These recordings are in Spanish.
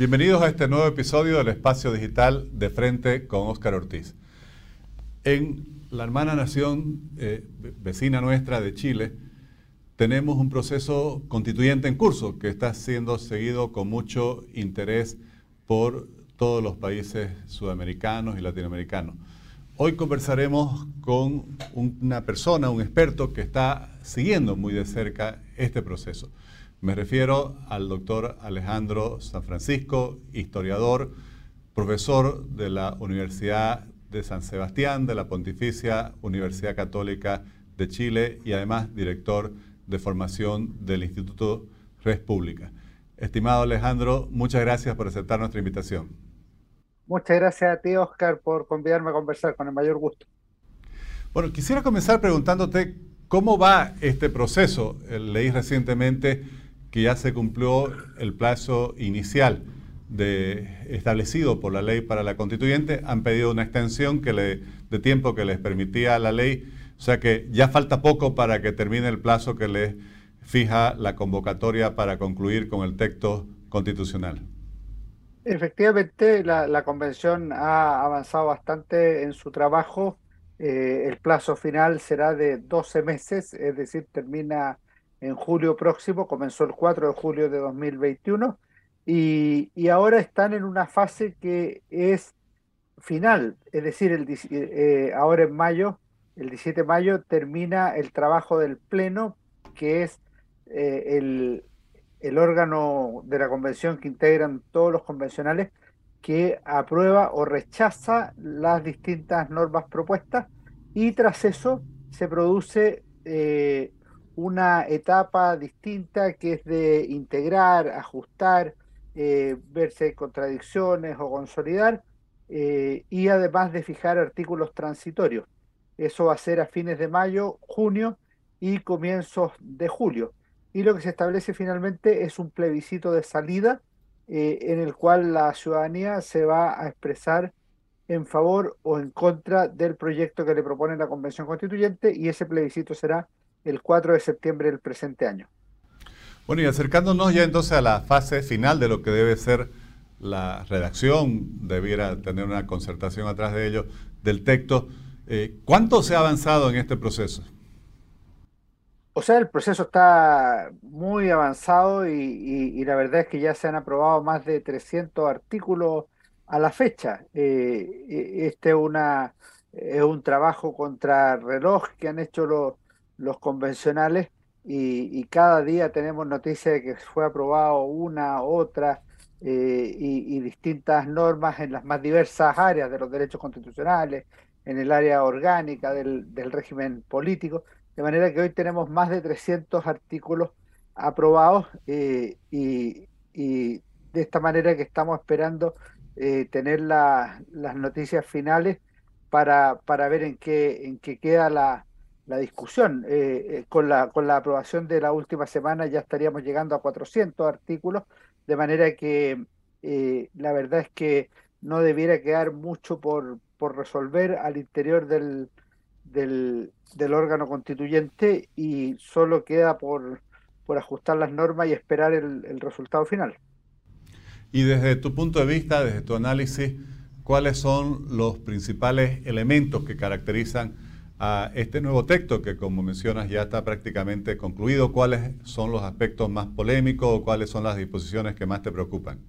Bienvenidos a este nuevo episodio del Espacio Digital de Frente con Óscar Ortiz. En la hermana nación eh, vecina nuestra de Chile, tenemos un proceso constituyente en curso que está siendo seguido con mucho interés por todos los países sudamericanos y latinoamericanos. Hoy conversaremos con una persona, un experto que está siguiendo muy de cerca este proceso. Me refiero al doctor Alejandro San Francisco, historiador, profesor de la Universidad de San Sebastián, de la Pontificia Universidad Católica de Chile y además director de formación del Instituto Res Pública. Estimado Alejandro, muchas gracias por aceptar nuestra invitación. Muchas gracias a ti, Oscar, por convidarme a conversar con el mayor gusto. Bueno, quisiera comenzar preguntándote cómo va este proceso. Leí recientemente que ya se cumplió el plazo inicial de, establecido por la ley para la constituyente, han pedido una extensión que le, de tiempo que les permitía la ley, o sea que ya falta poco para que termine el plazo que les fija la convocatoria para concluir con el texto constitucional. Efectivamente, la, convención ha avanzado bastante en su trabajo. Eh, el plazo final será de 12 meses, es decir, termina en julio próximo, comenzó el 4 de julio de 2021 y, y ahora están en una fase que es final, es decir, eh, ahora en mayo, el 17 de mayo, termina el trabajo del Pleno, que es eh, el, el órgano de la convención que integran todos los convencionales que aprueba o rechaza las distintas normas propuestas y tras eso se produce eh, una etapa distinta que es de integrar, ajustar, eh, verse contradicciones o consolidar, eh, y además de fijar artículos transitorios. Eso va a ser a fines de mayo, junio y comienzos de julio. Y lo que se establece finalmente es un plebiscito de salida eh, en el cual la ciudadanía se va a expresar en favor o en contra del proyecto que le propone la Convención Constituyente y ese plebiscito será el 4 de septiembre del presente año. Bueno, y acercándonos ya entonces a la fase final de lo que debe ser la redacción, debiera tener una concertación atrás de ello, del texto, eh, ¿cuánto se ha avanzado en este proceso? O sea, el proceso está muy avanzado y, la verdad es que ya se han aprobado más de 300 artículos a la fecha. Eh, e, este es, una, es un trabajo contra reloj que han hecho los, los convencionales y, cada día tenemos noticias de que fue aprobado una, otra eh, y, distintas normas en las más diversas áreas de los derechos constitucionales, en el área orgánica del, régimen político, de manera que hoy tenemos más de 300 artículos aprobados eh, y, de esta manera que estamos esperando eh, tener las noticias finales para, para ver en qué, en qué queda la, la discusión. Eh, eh, con, la, con la aprobación de la última semana ya estaríamos llegando a 400 artículos, de manera que eh, la verdad es que no debiera quedar mucho por, por resolver al interior del, del, órgano constituyente y solo queda por, por ajustar las normas y esperar el, el resultado final. Y desde tu punto de vista, desde tu análisis, ¿cuáles son los principales elementos que caracterizan a este nuevo texto que, como mencionas, ya está prácticamente concluido. ¿Cuáles son los aspectos más polémicos o cuáles son las disposiciones que más te preocupan?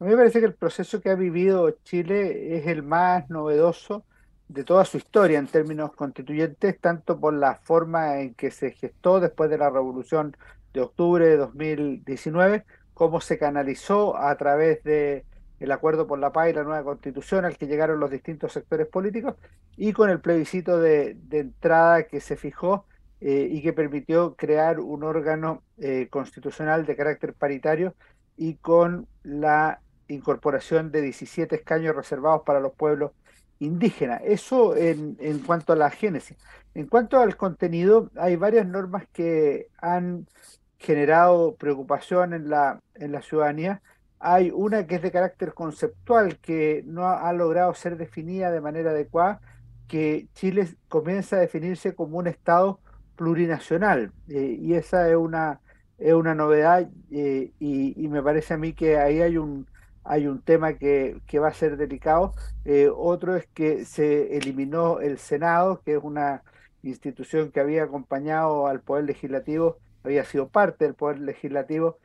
A mí me parece que el proceso que ha vivido Chile es el más novedoso de toda su historia en términos constituyentes, tanto por la forma en que se gestó después de la revolución de octubre de 2019, como se canalizó a través de el acuerdo por la paz y la nueva constitución al que llegaron los distintos sectores políticos y con el plebiscito de, entrada que se fijó eh, y que permitió crear un órgano eh, constitucional de carácter paritario y con la incorporación de 17 escaños reservados para los pueblos indígenas. Eso en, en cuanto a la génesis. En cuanto al contenido, hay varias normas que han generado preocupación en la, en la ciudadanía hay una que es de carácter conceptual, que no ha, logrado ser definida de manera adecuada, que Chile comienza a definirse como un Estado plurinacional. Eh, y esa es una, es una novedad y, y, me parece a mí que ahí hay un, hay un tema que, que va a ser delicado. otro es que se eliminó el Senado, que es una institución que había acompañado al Poder Legislativo, había sido parte del Poder Legislativo,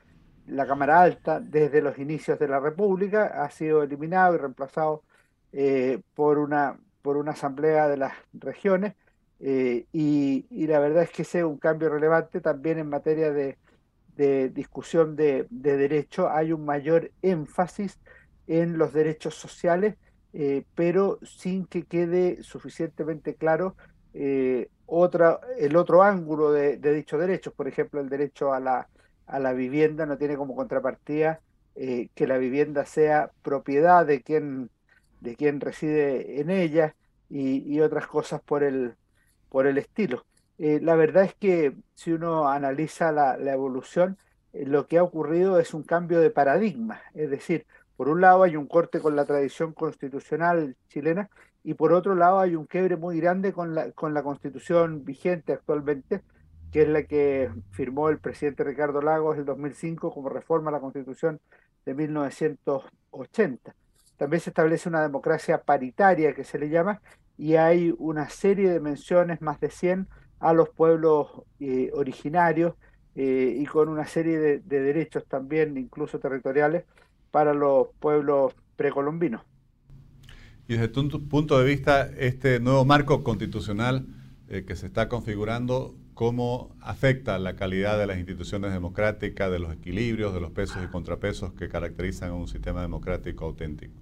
la Cámara Alta, desde los inicios de la República, ha sido eliminado y reemplazado eh, por, una, por una asamblea de las regiones. Eh, y, la verdad es que ese es un cambio relevante también en materia de, discusión de, de derecho. Hay un mayor énfasis en los derechos sociales, eh, pero sin que quede suficientemente claro otra, el otro ángulo de, dichos derechos, por ejemplo, el derecho a la, a la vivienda no tiene como contrapartida eh, que la vivienda sea propiedad de quien, de quien reside en ella y, otras cosas por el, por el estilo. Eh, la verdad es que si uno analiza la, evolución, lo que ha ocurrido es un cambio de paradigma, es decir, por un lado hay un corte con la tradición constitucional chilena y por otro lado hay un quiebre muy grande con la, con la constitución vigente actualmente, que es la que firmó el presidente Ricardo Lagos en el 2005 como reforma a la constitución de 1980. También se establece una democracia paritaria que se le llama y hay una serie de menciones, más de 100, a los pueblos eh, originarios eh, y con una serie de, de derechos también, incluso territoriales, para los pueblos precolombinos. Y desde tu punto de vista, este nuevo marco constitucional eh, que se está configurando, ¿cómo afecta la calidad de las instituciones democráticas, de los equilibrios, de los pesos y contrapesos que caracterizan a un sistema democrático auténtico?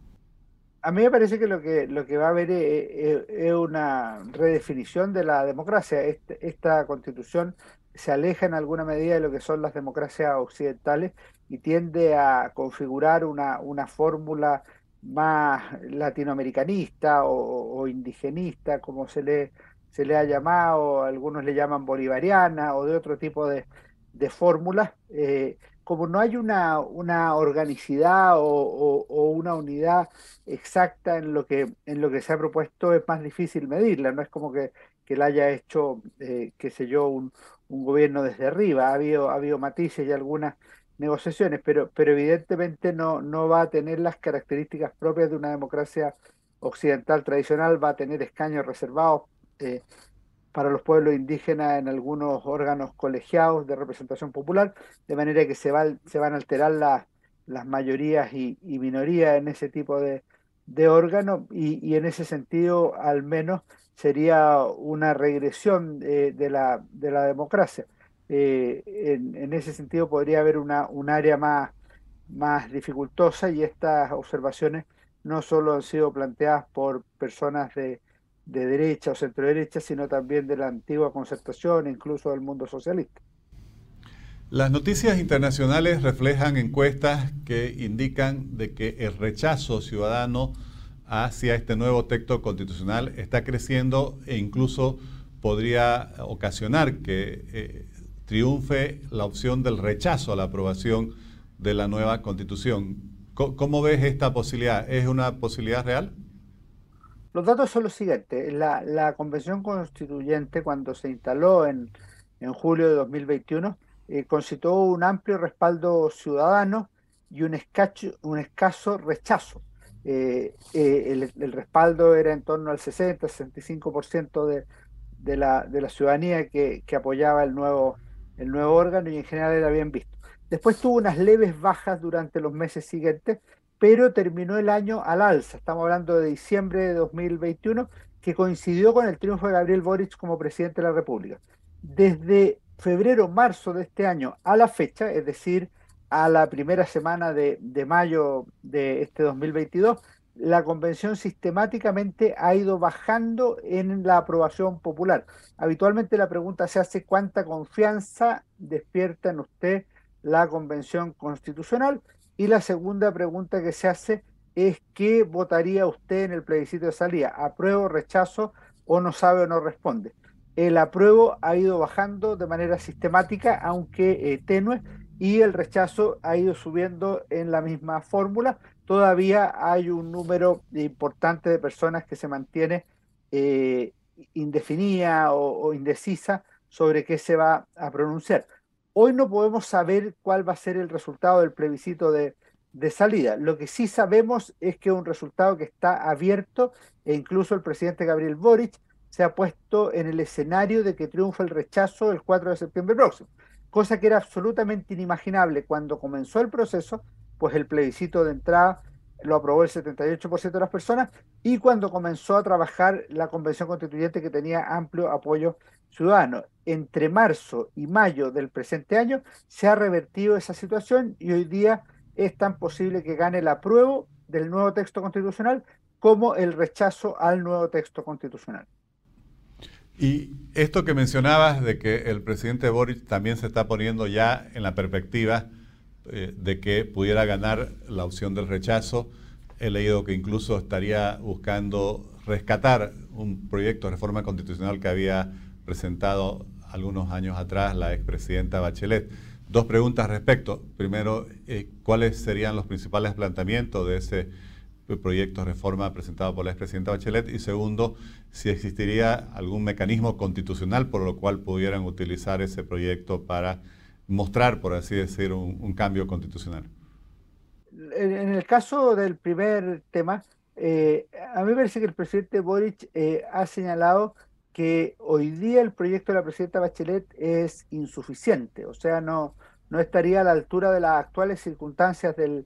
A mí me parece que lo que, lo que va a haber es, una redefinición de la democracia. Este, esta constitución se aleja en alguna medida de lo que son las democracias occidentales y tiende a configurar una, una fórmula más latinoamericanista o, indigenista, como se le, se le ha llamado, algunos le llaman bolivariana o de otro tipo de, de fórmulas, eh, como no hay una, una organicidad o, una unidad exacta en lo, que, en lo que se ha propuesto, es más difícil medirla, no es como que, que la haya hecho, eh, qué sé yo, un, un, gobierno desde arriba, ha habido, ha habido matices y algunas negociaciones, pero, pero evidentemente no, no va a tener las características propias de una democracia occidental tradicional, va a tener escaños reservados eh, para los pueblos indígenas en algunos órganos colegiados de representación popular, de manera que se, va, se van a alterar las mayorías y, minorías en ese tipo de, de órganos y, en ese sentido al menos sería una regresión de, la, de la democracia. Eh, en, ese sentido podría haber una, un área más, más dificultosa y estas observaciones no solo han sido planteadas por personas de, de derecha o centro derecha, sino también de la antigua concertación, incluso del mundo socialista. Las noticias internacionales reflejan encuestas que indican de que el rechazo ciudadano hacia este nuevo texto constitucional está creciendo e incluso podría ocasionar que eh, triunfe la opción del rechazo a la aprobación de la nueva constitución. ¿Cómo, ves esta posibilidad? ¿Es una posibilidad real? Los datos son los siguientes. La, convención constituyente, cuando se instaló en, julio de 2021, eh, un amplio respaldo ciudadano y un, escaso rechazo. Eh, eh, el, respaldo era en torno al 60-65% de, la, ciudadanía que, apoyaba el nuevo órgano y en general era bien visto. Después tuvo unas leves bajas durante los meses siguientes, pero terminó el año al alza. Estamos hablando de diciembre de 2021, que coincidió con el triunfo de Gabriel Boric como presidente de la República. Desde febrero, marzo de este año a la fecha, es decir, a la primera semana de, de mayo de este 2022, la convención sistemáticamente ha ido bajando en la aprobación popular. Habitualmente la pregunta se hace cuánta confianza despierta en usted la convención constitucional y la segunda pregunta que se hace es qué votaría usted en el plebiscito de salida, apruebo, rechazo o no sabe o no responde. El apruebo ha ido bajando de manera sistemática, aunque eh, tenue, y el rechazo ha ido subiendo en la misma fórmula, todavía hay un número importante de personas que se mantiene eh, indefinida o, indecisa sobre qué se va a pronunciar. Hoy no podemos saber cuál va a ser el resultado del plebiscito de, salida. Lo que sí sabemos es que es un resultado que está abierto e incluso el presidente Gabriel Boric se ha puesto en el escenario de que triunfa el rechazo el 4 de septiembre próximo, cosa que era absolutamente inimaginable cuando comenzó el proceso, pues el plebiscito de entrada lo aprobó el 78% de las personas y cuando comenzó a trabajar la convención constituyente que tenía amplio apoyo ciudadano. Entre marzo y mayo del presente año se ha revertido esa situación y hoy día es tan posible que gane el apruebo del nuevo texto constitucional como el rechazo al nuevo texto constitucional. Y esto que mencionabas de que el presidente Boric también se está poniendo ya en la perspectiva eh, de que pudiera ganar la opción del rechazo, he leído que incluso estaría buscando rescatar un proyecto de reforma constitucional que había presentado algunos años atrás la expresidenta Bachelet. Dos preguntas respecto. Primero, eh, ¿cuáles serían los principales planteamientos de ese proyecto de reforma presentado por la expresidenta Bachelet? Y segundo, si existiría algún mecanismo constitucional por lo cual pudieran utilizar ese proyecto para mostrar, por así decir, un, cambio constitucional. En, el caso del primer tema, eh, a mí me parece que el presidente Boric eh, ha señalado que hoy día el proyecto de la presidenta Bachelet es insuficiente, o sea, no, no estaría a la altura de las actuales circunstancias del,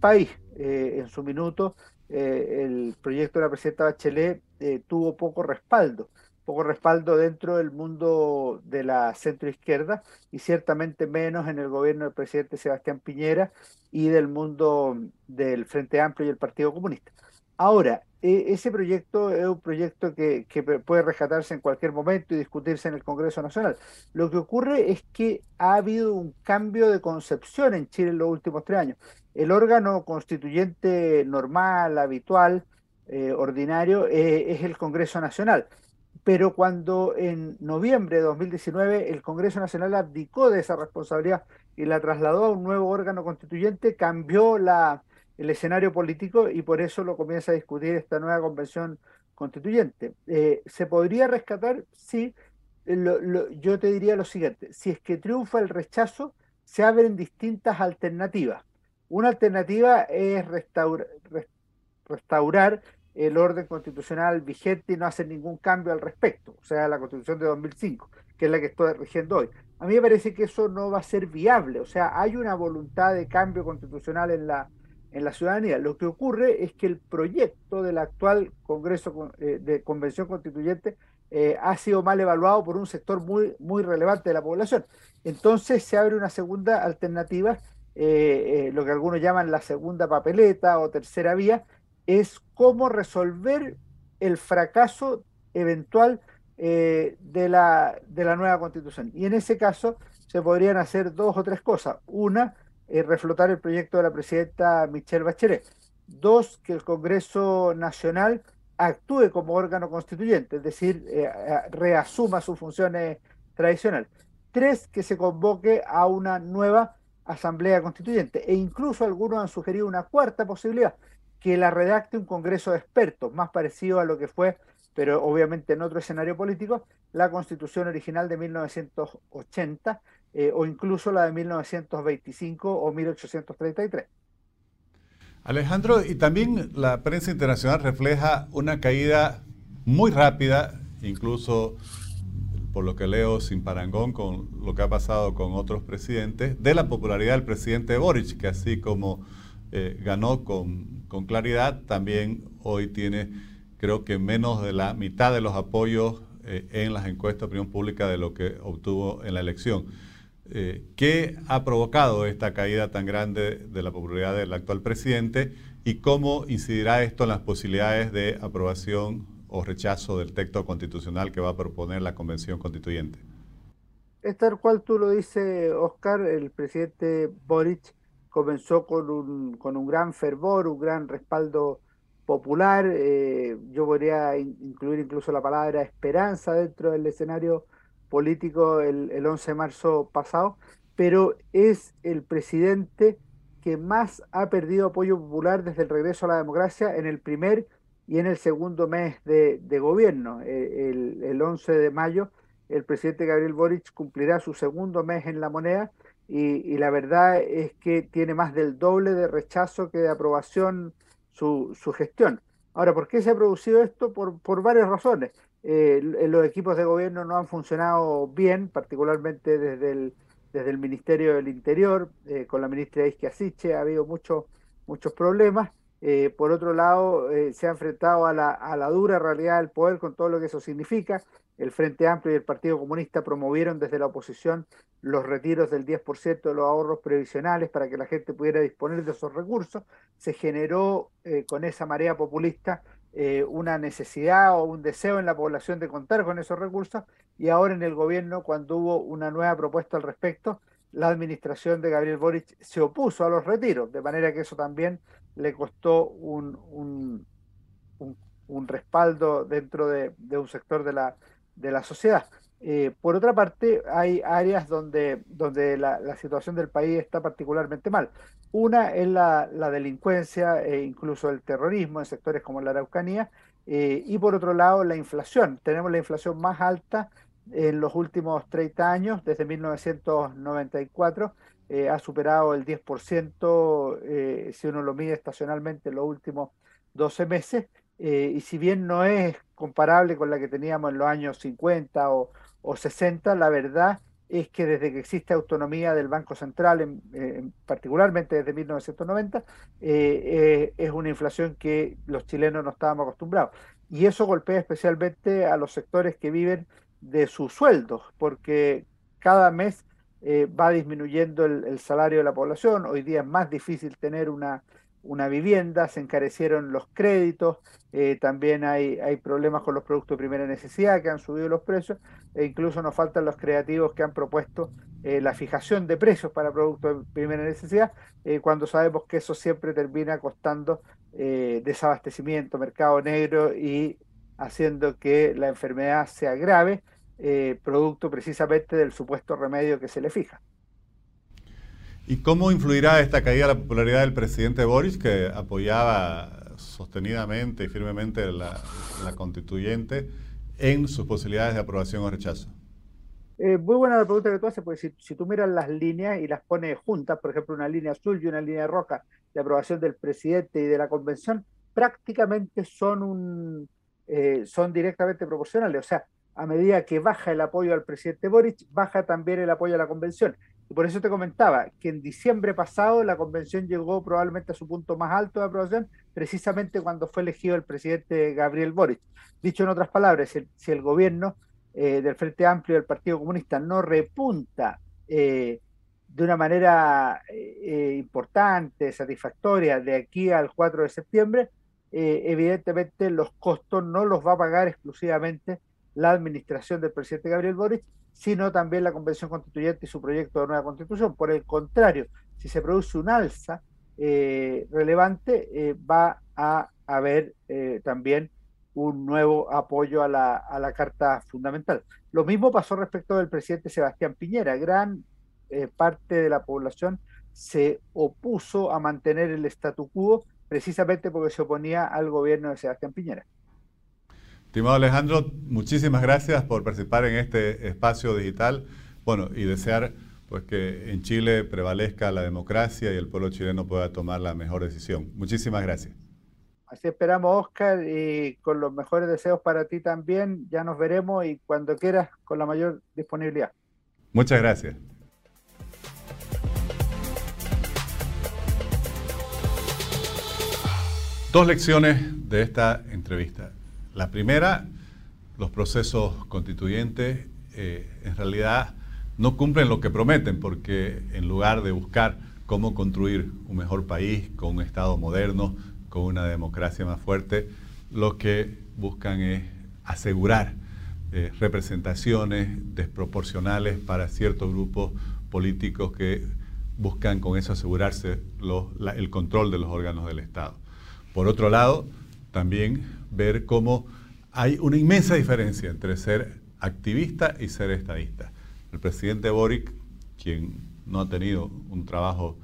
país. Eh, en su minuto, eh, el proyecto de la presidenta Bachelet eh, tuvo poco respaldo, poco respaldo dentro del mundo de la centroizquierda y ciertamente menos en el gobierno del presidente Sebastián Piñera y del mundo del Frente Amplio y el Partido Comunista. Ahora, e, ese proyecto es un proyecto que, puede rescatarse en cualquier momento y discutirse en el Congreso Nacional. Lo que ocurre es que ha habido un cambio de concepción en Chile en los últimos tres años. El órgano constituyente normal, habitual, eh, ordinario, eh, es el Congreso Nacional. Pero cuando en noviembre de 2019 el Congreso Nacional abdicó de esa responsabilidad y la trasladó a un nuevo órgano constituyente, cambió la, el escenario político y por eso lo comienza a discutir esta nueva convención constituyente. Eh, ¿Se podría rescatar? Sí. yo te diría lo siguiente, si es que triunfa el rechazo, se abren distintas alternativas. Una alternativa es restaurar el orden constitucional vigente y no hacer ningún cambio al respecto, o sea, la constitución de 2005, que es la que estoy rigiendo hoy. A mí me parece que eso no va a ser viable, o sea, hay una voluntad de cambio constitucional en la, en la ciudadanía. Lo que ocurre es que el proyecto del actual Congreso eh, de Convención Constituyente eh, ha sido mal evaluado por un sector muy, muy relevante de la población. Entonces se abre una segunda alternativa, eh, lo que algunos llaman la segunda papeleta o tercera vía, es cómo resolver el fracaso eventual de, la, de la nueva constitución. Y en ese caso se podrían hacer dos o tres cosas. Una, eh, reflotar el proyecto de la presidenta Michelle Bachelet. Dos, que el Congreso Nacional actúe como órgano constituyente, es decir, eh, reasuma sus funciones tradicionales. Tres, que se convoque a una nueva Asamblea Constituyente. E incluso algunos han sugerido una cuarta posibilidad, que la redacte un Congreso de expertos, más parecido a lo que fue, pero obviamente en otro escenario político, la Constitución original de 1980, eh, o incluso la de 1925 o 1833. Alejandro, y también la prensa internacional refleja una caída muy rápida, incluso por lo que leo sin parangón con lo que ha pasado con otros presidentes, de la popularidad del presidente Boric, que así como eh, ganó con, con, claridad, también hoy tiene creo que menos de la mitad de los apoyos eh, en las encuestas de opinión pública de lo que obtuvo en la elección. Eh, ¿Qué ha provocado esta caída tan grande de la popularidad del actual presidente y cómo incidirá esto en las posibilidades de aprobación o rechazo del texto constitucional que va a proponer la Convención Constituyente? Es tal cual tú lo dices, Oscar, el presidente Boric comenzó con un, con un gran fervor, un gran respaldo popular. Eh, yo podría incluir incluso la palabra esperanza dentro del escenario político el, el 11 de marzo pasado, pero es el presidente que más ha perdido apoyo popular desde el regreso a la democracia en el primer y en el segundo mes de, gobierno. Eh, el, el, 11 de mayo el presidente Gabriel Boric cumplirá su segundo mes en la moneda y, la verdad es que tiene más del doble de rechazo que de aprobación su, su gestión. Ahora, ¿por qué se ha producido esto? Por, por varias razones. Eh, los equipos de gobierno no han funcionado bien, particularmente desde el, desde el Ministerio del Interior, eh, con la ministra Isquia Siche, ha habido muchos muchos problemas. Eh, por otro lado, eh, se ha enfrentado a la, a la, dura realidad del poder con todo lo que eso significa. El Frente Amplio y el Partido Comunista promovieron desde la oposición los retiros del 10% de los ahorros previsionales para que la gente pudiera disponer de esos recursos. Se generó eh, con esa marea populista una necesidad o un deseo en la población de contar con esos recursos y ahora en el gobierno, cuando hubo una nueva propuesta al respecto, la administración de Gabriel Boric se opuso a los retiros, de manera que eso también le costó un, un, un, respaldo dentro de, de, un sector de la, de la sociedad. Eh, por otra parte, hay áreas donde, donde la, situación del país está particularmente mal. Una es la, la delincuencia e incluso el terrorismo en sectores como la Araucanía, eh, y por otro lado la inflación. Tenemos la inflación más alta en los últimos 30 años, desde 1994, eh, ha superado el 10% eh, si uno lo mide estacionalmente en los últimos 12 meses, eh, y si bien no es comparable con la que teníamos en los años 50 o, o 60, la verdad es que desde que existe autonomía del Banco Central, en, particularmente desde 1990, es una inflación que los chilenos no estábamos acostumbrados. Y eso golpea especialmente a los sectores que viven de sus sueldos, porque cada mes eh, va disminuyendo el, salario de la población, hoy día es más difícil tener una, una vivienda, se encarecieron los créditos, eh, también hay, hay problemas con los productos de primera necesidad que han subido los precios, e incluso nos faltan los creativos que han propuesto eh, la fijación de precios para productos de primera necesidad, cuando sabemos que eso siempre termina costando desabastecimiento, mercado negro y haciendo que la enfermedad se agrave eh, producto precisamente del supuesto remedio que se le fija. ¿Y cómo influirá esta caída de la popularidad del presidente Boris, que apoyaba sostenidamente y firmemente la, constituyente, en sus posibilidades de aprobación o rechazo? Eh, muy buena la pregunta que tú haces, porque si, tú miras las líneas y las pones juntas, por ejemplo, una línea azul y una línea roja de aprobación del presidente y de la convención, prácticamente son, un, eh, son directamente proporcionales. O sea, a medida que baja el apoyo al presidente Boric, baja también el apoyo a la convención. Y por eso te comentaba que en diciembre pasado la convención llegó probablemente a su punto más alto de aprobación, precisamente cuando fue elegido el presidente Gabriel Boric. Dicho en otras palabras, si el, gobierno eh, del Frente Amplio del Partido Comunista no repunta eh, de una manera eh, importante, satisfactoria, de aquí al 4 de septiembre, evidentemente los costos no los va a pagar exclusivamente la administración del presidente Gabriel Boric, sino también la Convención Constituyente y su proyecto de nueva constitución. Por el contrario, si se produce un alza eh, relevante, eh, va a haber eh, también un nuevo apoyo a la, a la Carta Fundamental. Lo mismo pasó respecto del presidente Sebastián Piñera. Gran parte de la población se opuso a mantener el statu quo precisamente porque se oponía al gobierno de Sebastián Piñera. Estimado Alejandro, muchísimas gracias por participar en este espacio digital. Bueno, y desear pues que en Chile prevalezca la democracia y el pueblo chileno pueda tomar la mejor decisión. Muchísimas gracias. Así esperamos, Oscar, y con los mejores deseos para ti también. Ya nos veremos y cuando quieras, con la mayor disponibilidad. Muchas gracias. Dos lecciones de esta entrevista. La primera, los procesos constituyentes eh, en realidad no cumplen lo que prometen porque en lugar de buscar cómo construir un mejor país con un Estado moderno, con una democracia más fuerte, lo que buscan es asegurar eh, representaciones desproporcionales para ciertos grupos políticos que buscan con eso asegurarse el control de los órganos del Estado. Por otro lado, también ver cómo hay una inmensa diferencia entre ser activista y ser estadista. El presidente Boric, quien no ha tenido un trabajo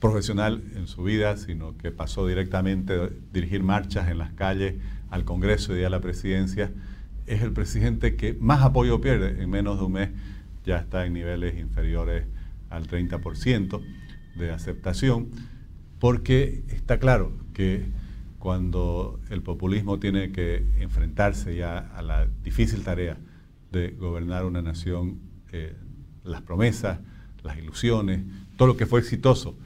profesional en su vida, sino que pasó directamente a dirigir marchas en las calles al Congreso y a la presidencia, es el presidente que más apoyo pierde en menos de un mes, ya está en niveles inferiores al 30% de aceptación, porque está claro que cuando el populismo tiene que enfrentarse ya a la difícil tarea de gobernar una nación, eh, las promesas, las ilusiones, todo lo que fue exitoso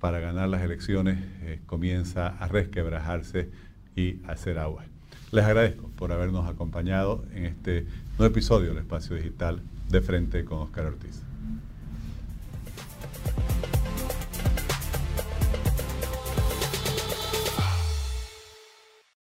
para ganar las elecciones eh, comienza a resquebrajarse y a hacer agua. Les agradezco por habernos acompañado en este nuevo episodio del Espacio Digital de Frente con Oscar Ortiz.